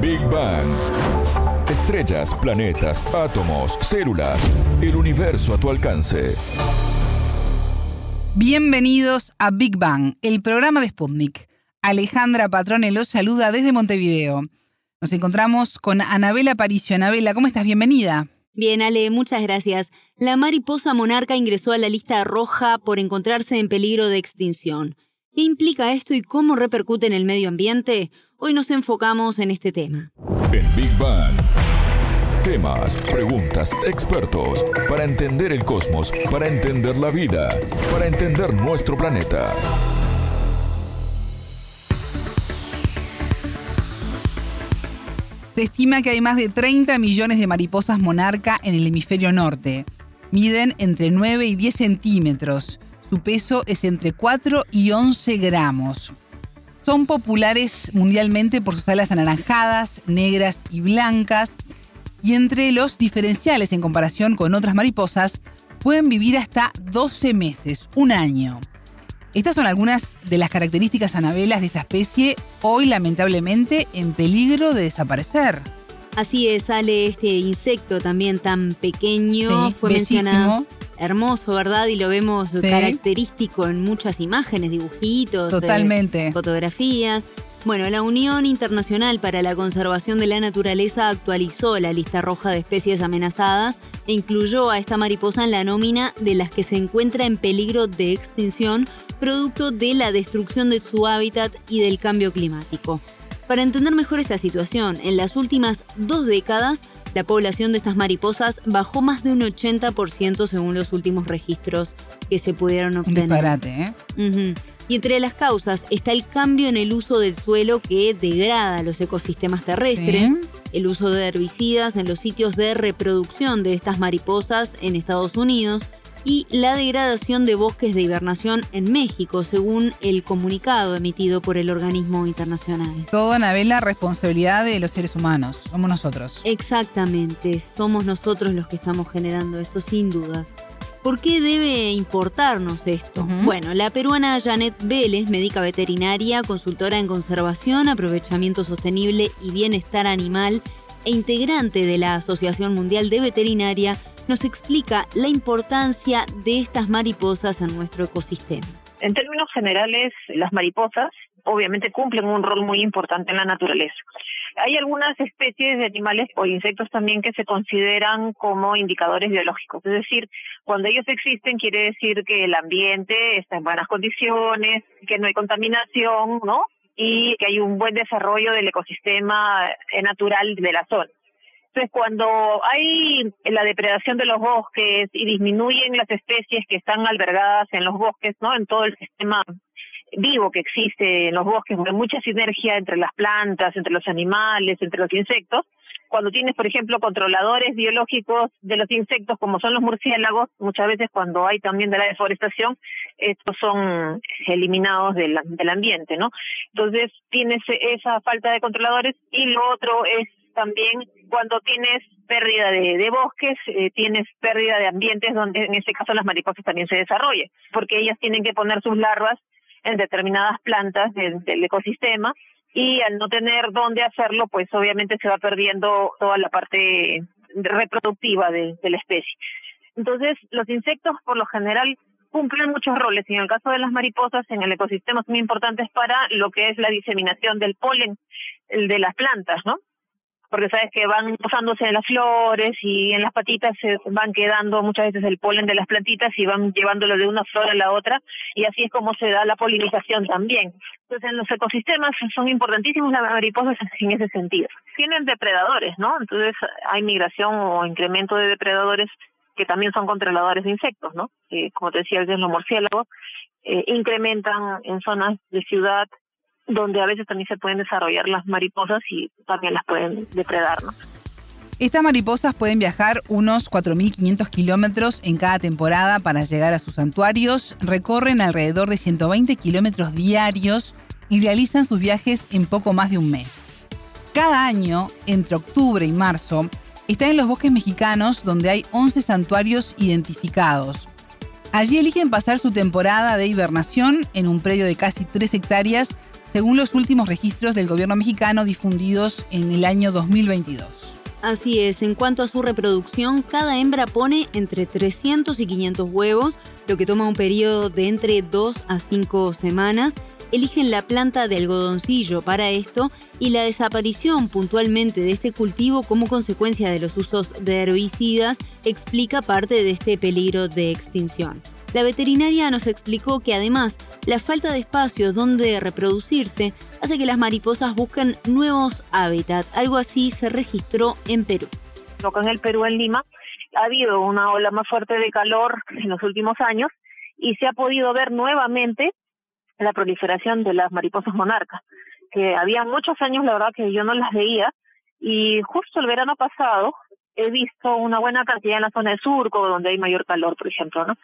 Big Bang. Estrellas, planetas, átomos, células, el universo a tu alcance. Bienvenidos a Big Bang, el programa de Sputnik. Alejandra Patrone los saluda desde Montevideo. Nos encontramos con Anabela Paricio. Anabela, ¿cómo estás? Bienvenida. Bien, Ale, muchas gracias. La mariposa monarca ingresó a la lista roja por encontrarse en peligro de extinción. ¿Qué implica esto y cómo repercute en el medio ambiente? Hoy nos enfocamos en este tema. En Big Bang. Temas, preguntas, expertos, para entender el cosmos, para entender la vida, para entender nuestro planeta. Se estima que hay más de 30 millones de mariposas monarca en el hemisferio norte. Miden entre 9 y 10 centímetros. Su peso es entre 4 y 11 gramos. Son populares mundialmente por sus alas anaranjadas, negras y blancas. Y entre los diferenciales en comparación con otras mariposas, pueden vivir hasta 12 meses, un año. Estas son algunas de las características anabelas de esta especie, hoy lamentablemente en peligro de desaparecer. Así es, sale este insecto también tan pequeño, fue mencionado. Hermoso, ¿verdad? Y lo vemos característico en muchas imágenes, dibujitos, eh, Totalmente. fotografías. Bueno, la Unión Internacional para la Conservación de la Naturaleza actualizó la lista roja de especies amenazadas e incluyó a esta mariposa en la nómina de las que se encuentra en peligro de extinción producto de la destrucción de su hábitat y del cambio climático. Para entender mejor esta situación, en las últimas dos décadas, la población de estas mariposas bajó más de un 80% según los últimos registros que se pudieron obtener. disparate, ¿eh? Y entre las causas está el cambio en el uso del suelo que degrada los ecosistemas terrestres, el uso de herbicidas en los sitios de reproducción de estas mariposas en Estados Unidos, y la degradación de bosques de hibernación en México, según el comunicado emitido por el organismo internacional. Todo, Anabela, responsabilidad de los seres humanos, somos nosotros. Exactamente, somos nosotros los que estamos generando esto, sin dudas. ¿Por qué debe importarnos esto? Bueno, la peruana Janet Vélez, médica veterinaria, consultora en conservación, aprovechamiento sostenible y bienestar animal e integrante de la Asociación Mundial de Veterinaria, nos explica la importancia de estas mariposas en nuestro ecosistema. En términos generales, las mariposas obviamente cumplen un rol muy importante en la naturaleza. Hay algunas especies de animales o insectos también que se consideran como indicadores biológicos, es decir, cuando ellos existen quiere decir que el ambiente está en buenas condiciones, que no hay contaminación, ¿no? Y que hay un buen desarrollo del ecosistema natural de la zona. Entonces, cuando hay la depredación de los bosques y disminuyen las especies que están albergadas en los bosques, ¿no? En todo el sistema vivo que existe en los bosques, hay mucha sinergia entre las plantas, entre los animales, entre los insectos. Cuando tienes, por ejemplo, controladores biológicos de los insectos, como son los murciélagos, muchas veces cuando hay también de la deforestación, estos son eliminados del, del ambiente, ¿no? Entonces, tienes esa falta de controladores y lo otro es también cuando tienes pérdida de, bosques, eh, tienes pérdida de ambientes donde en este caso las mariposas también se desarrollen, porque ellas tienen que poner sus larvas en determinadas plantas del, ecosistema y al no tener dónde hacerlo, pues obviamente se va perdiendo toda la parte reproductiva de, de la especie. Entonces, los insectos por lo general cumplen muchos roles y en el caso de las mariposas en el ecosistema son muy importantes para lo que es la diseminación del polen de las plantas, ¿no? Porque sabes que van posándose en las flores y en las patitas se van quedando muchas veces el polen de las plantitas y van llevándolo de una flor a la otra y así es como se da la polinización también. Entonces en los ecosistemas son importantísimos las mariposas en ese sentido. Tienen depredadores, ¿no? Entonces hay migración o incremento de depredadores que también son controladores de insectos, ¿no? como te decía, los murciélagos eh, incrementan en zonas de ciudad donde a veces también se pueden desarrollar las mariposas y también las pueden depredar. ¿no? Estas mariposas pueden viajar unos 4.500 kilómetros en cada temporada para llegar a sus santuarios, recorren alrededor de 120 kilómetros diarios y realizan sus viajes en poco más de un mes. Cada año, entre octubre y marzo, están en los bosques mexicanos donde hay 11 santuarios identificados. Allí eligen pasar su temporada de hibernación en un predio de casi 3 hectáreas según los últimos registros del gobierno mexicano difundidos en el año 2022. Así es, en cuanto a su reproducción, cada hembra pone entre 300 y 500 huevos, lo que toma un periodo de entre 2 a 5 semanas. Eligen la planta de algodoncillo para esto y la desaparición puntualmente de este cultivo como consecuencia de los usos de herbicidas explica parte de este peligro de extinción. La veterinaria nos explicó que además la falta de espacios donde reproducirse hace que las mariposas busquen nuevos hábitats. Algo así se registró en Perú. Acá en el Perú, en Lima, ha habido una ola más fuerte de calor en los últimos años y se ha podido ver nuevamente la proliferación de las mariposas monarcas, que había muchos años, la verdad, que yo no las veía, y justo el verano pasado he visto una buena cantidad en la zona de surco, donde hay mayor calor, por ejemplo, ¿no?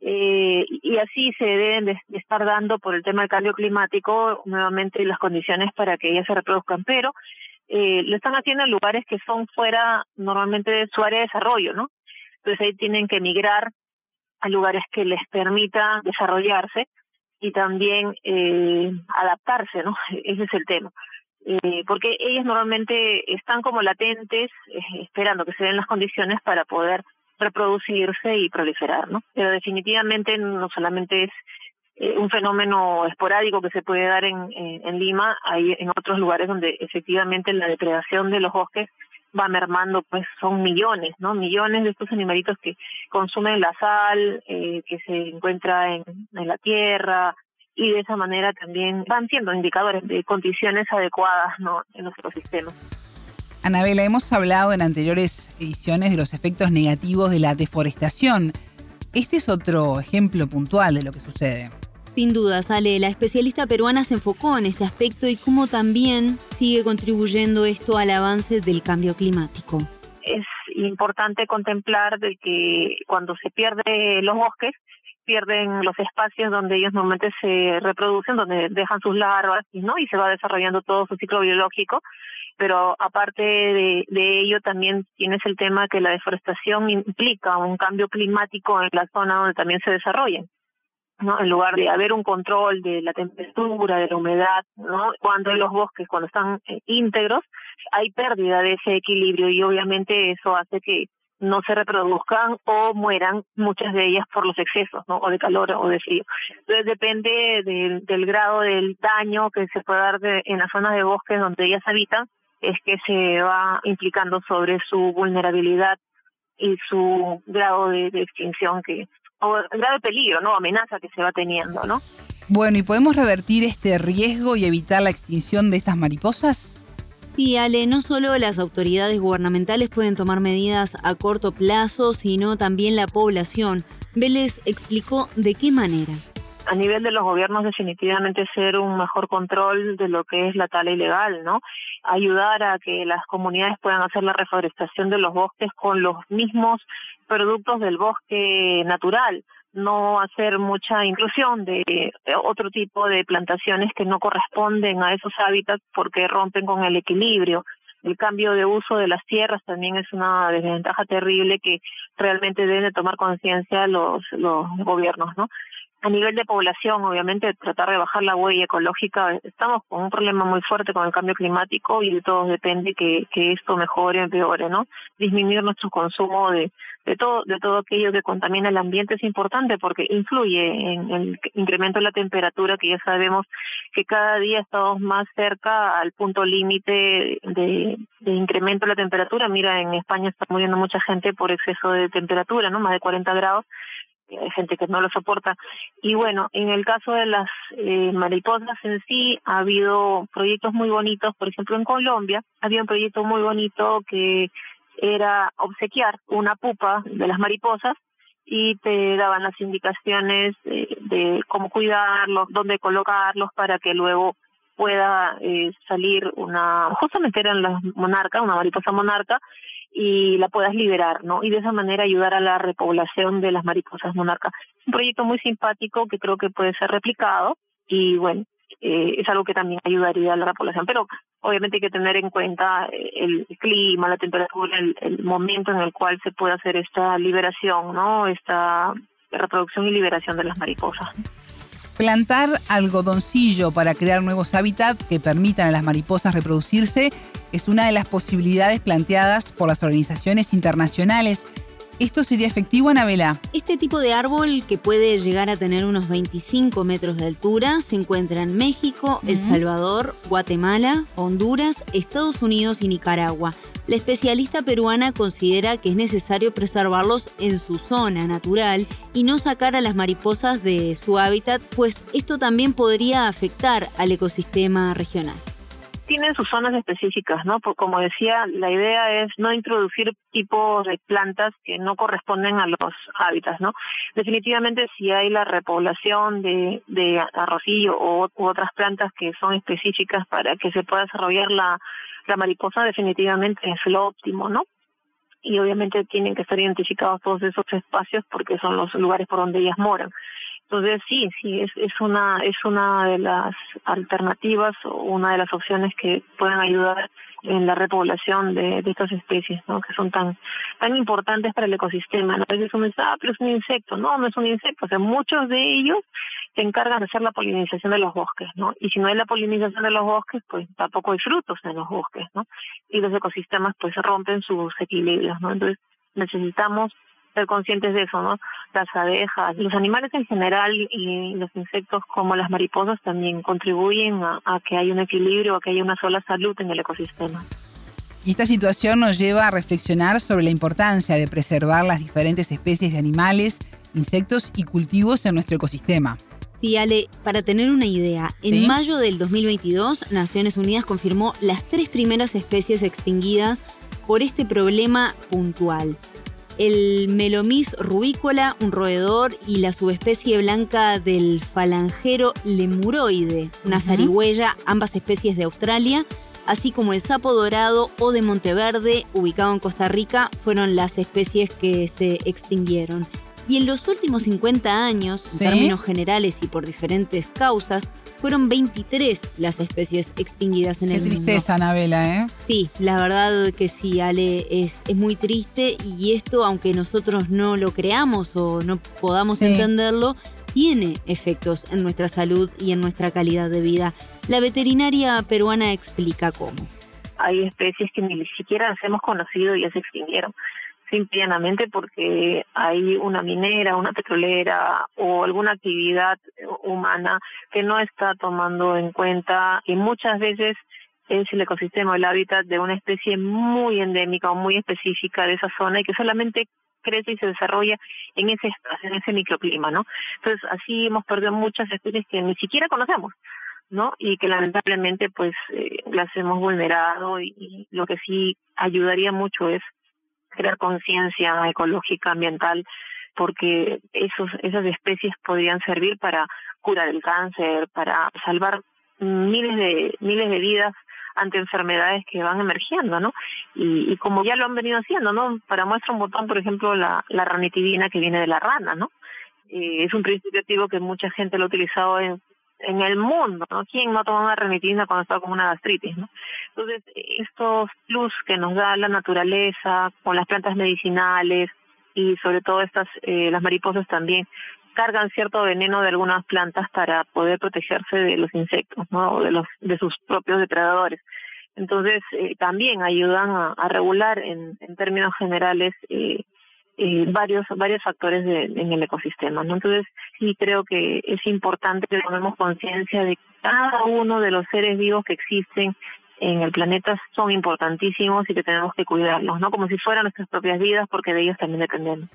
Eh, y así se deben de, estar dando por el tema del cambio climático nuevamente las condiciones para que ellas se reproduzcan, pero eh, lo están haciendo en lugares que son fuera normalmente de su área de desarrollo, ¿no? Entonces ahí tienen que migrar a lugares que les permita desarrollarse y también eh, adaptarse, ¿no? Ese es el tema eh, porque ellas normalmente están como latentes, eh, esperando que se den las condiciones para poder reproducirse y proliferar, ¿no? Pero definitivamente no solamente es eh, un fenómeno esporádico que se puede dar en, en, Lima, hay en otros lugares donde efectivamente la depredación de los bosques va mermando, pues son millones, ¿no? Millones de estos animalitos que consumen la sal, eh, que se encuentra en, en la tierra, y de esa manera también van siendo indicadores de condiciones adecuadas ¿no? en nuestro sistema. Anabela, hemos hablado en anteriores ediciones de los efectos negativos de la deforestación. Este es otro ejemplo puntual de lo que sucede. Sin duda, Sale, la especialista peruana se enfocó en este aspecto y cómo también sigue contribuyendo esto al avance del cambio climático. Es importante contemplar de que cuando se pierden los bosques, pierden los espacios donde ellos normalmente se reproducen, donde dejan sus larvas, ¿no? Y se va desarrollando todo su ciclo biológico. Pero aparte de, ello, también tienes el tema que la deforestación implica un cambio climático en la zona donde también se desarrollan. ¿no? En lugar de haber un control de la temperatura, de la humedad, ¿no? Cuando en los bosques, cuando están eh, íntegros, hay pérdida de ese equilibrio y obviamente eso hace que no se reproduzcan o mueran muchas de ellas por los excesos, ¿no? O de calor o de frío. Entonces depende del grado del daño que se puede dar en las zonas de bosques donde ellas habitan, es que se va implicando sobre su vulnerabilidad y su grado de, extinción que o grado de peligro, ¿no? Amenaza que se va teniendo, ¿no? Bueno, ¿y podemos revertir este riesgo y evitar la extinción de estas mariposas? Sí, Ale, no solo las autoridades gubernamentales pueden tomar medidas a corto plazo, sino también la población. Vélez explicó de qué manera. A nivel de los gobiernos definitivamente ser un mejor control de lo que es la tala ilegal, ¿no? Ayudar a que las comunidades puedan hacer la reforestación de los bosques con los mismos productos del bosque natural no hacer mucha inclusión de otro tipo de plantaciones que no corresponden a esos hábitats porque rompen con el equilibrio. El cambio de uso de las tierras también es una desventaja terrible que realmente deben de tomar conciencia los, los gobiernos, ¿no? A nivel de población, obviamente, tratar de bajar la huella ecológica. Estamos con un problema muy fuerte con el cambio climático y de todos depende que, esto mejore o empeore, ¿no? Disminuir nuestro consumo de, de todo de todo aquello que contamina el ambiente es importante porque influye en el incremento de la temperatura que ya sabemos que cada día estamos más cerca al punto límite de, de incremento de la temperatura mira en España está muriendo mucha gente por exceso de temperatura no más de 40 grados hay gente que no lo soporta. Y bueno, en el caso de las eh, mariposas en sí, ha habido proyectos muy bonitos, por ejemplo en Colombia, había un proyecto muy bonito que era obsequiar una pupa de las mariposas y te daban las indicaciones de, cómo cuidarlos, dónde colocarlos para que luego pueda eh, salir una, justamente eran las monarcas, una mariposa monarca, y la puedas liberar, ¿no? Y de esa manera ayudar a la repoblación de las mariposas monarcas. Un proyecto muy simpático que creo que puede ser replicado y bueno, eh, es algo que también ayudaría a la población. Pero obviamente hay que tener en cuenta eh, el clima, la temperatura, el, momento en el cual se puede hacer esta liberación, ¿no? Esta reproducción y liberación de las mariposas. Plantar algodoncillo para crear nuevos hábitats que permitan a las mariposas reproducirse es una de las posibilidades planteadas por las organizaciones internacionales. ¿Esto sería efectivo, Anabela? Este tipo de árbol, que puede llegar a tener unos 25 metros de altura, se encuentra en México, El Salvador, Guatemala, Honduras, Estados Unidos y Nicaragua. La especialista peruana considera que es necesario preservarlos en su zona natural y no sacar a las mariposas de su hábitat, pues esto también podría afectar al ecosistema regional tienen sus zonas específicas, ¿no? como decía, la idea es no introducir tipos de plantas que no corresponden a los hábitats, ¿no? Definitivamente si hay la repoblación de, de arrocillo o u otras plantas que son específicas para que se pueda desarrollar la, la mariposa, definitivamente es lo óptimo, ¿no? y obviamente tienen que estar identificados todos esos espacios porque son los lugares por donde ellas moran. Entonces sí, sí, es, es una es una de las alternativas o una de las opciones que pueden ayudar en la repoblación de, estas especies, ¿no? Que son tan tan importantes para el ecosistema. A veces uno ah, pero es un insecto. No, no es un insecto. O sea, muchos de ellos se encargan de hacer la polinización de los bosques, ¿no? Y si no hay la polinización de los bosques, pues tampoco hay frutos en los bosques, ¿no? Y los ecosistemas pues rompen sus equilibrios, ¿no? Entonces necesitamos ser conscientes de eso, ¿no? Las abejas, los animales en general y los insectos como las mariposas también contribuyen a, que haya un equilibrio, a que haya una sola salud en el ecosistema. Y esta situación nos lleva a reflexionar sobre la importancia de preservar las diferentes especies de animales, insectos y cultivos en nuestro ecosistema. Sí, Ale, para tener una idea, en mayo del 2022 Naciones Unidas confirmó las tres primeras especies extinguidas por este problema puntual el Melomys rubícola, un roedor, y la subespecie blanca del falangero lemuroide, una zarigüeya, ambas especies de Australia, así como el sapo dorado o de Monteverde, ubicado en Costa Rica, fueron las especies que se extinguieron. Y en los últimos 50 años, en términos generales y por diferentes causas, fueron 23 las especies extinguidas en el mundo. Qué tristeza, Anabela, ¿eh? Sí, la verdad que sí, Ale, es, es muy triste y esto, aunque nosotros no lo creamos o no podamos entenderlo, tiene efectos en nuestra salud y en nuestra calidad de vida. La veterinaria peruana explica cómo. Hay especies que ni siquiera las hemos conocido y ya se extinguieron simplemente porque hay una minera, una petrolera o alguna actividad humana que no está tomando en cuenta y muchas veces es el ecosistema, el hábitat de una especie muy endémica o muy específica de esa zona y que solamente crece y se desarrolla en ese espacio, en ese microclima, ¿no? Entonces, así hemos perdido muchas especies que ni siquiera conocemos, ¿no? Y que lamentablemente, pues, eh, las hemos vulnerado y lo que sí ayudaría mucho es crear conciencia ecológica, ambiental, porque esos, esas especies podrían servir para curar el cáncer, para salvar miles de, miles de vidas ante enfermedades que van emergiendo, ¿no? Y, y como ya lo han venido haciendo, ¿no? Para muestra un botón, por ejemplo, la, ranitidina que viene de la rana, ¿no? Eh, es un principio activo que mucha gente lo ha utilizado en, en el mundo, ¿no? ¿Quién no toma una remitina cuando está con una gastritis, ¿no? Entonces, estos plus que nos da la naturaleza, con las plantas medicinales y sobre todo estas, eh, las mariposas también, cargan cierto veneno de algunas plantas para poder protegerse de los insectos, ¿no? O de, los, de sus propios depredadores. Entonces, eh, también ayudan a, a regular en, en términos generales eh, eh, varios varios factores de, en el ecosistema. ¿no? Entonces, sí creo que es importante que tomemos conciencia de que cada uno de los seres vivos que existen en el planeta son importantísimos y que tenemos que cuidarlos, ¿no? Como si fueran nuestras propias vidas, porque de ellos también dependemos.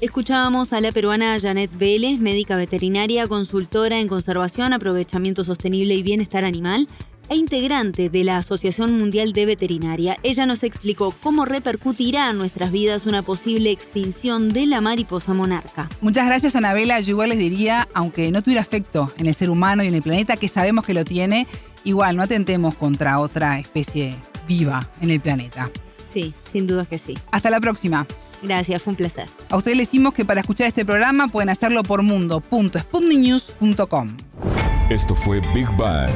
Escuchábamos a la peruana Janet Vélez, médica veterinaria, consultora en conservación, aprovechamiento sostenible y bienestar animal e integrante de la Asociación Mundial de Veterinaria. Ella nos explicó cómo repercutirá en nuestras vidas una posible extinción de la mariposa monarca. Muchas gracias, Anabela. Yo igual les diría, aunque no tuviera efecto en el ser humano y en el planeta, que sabemos que lo tiene, igual no atentemos contra otra especie viva en el planeta. Sí, sin duda que sí. Hasta la próxima. Gracias, fue un placer. A ustedes les decimos que para escuchar este programa pueden hacerlo por mundo.sputniknews.com. Esto fue Big Bang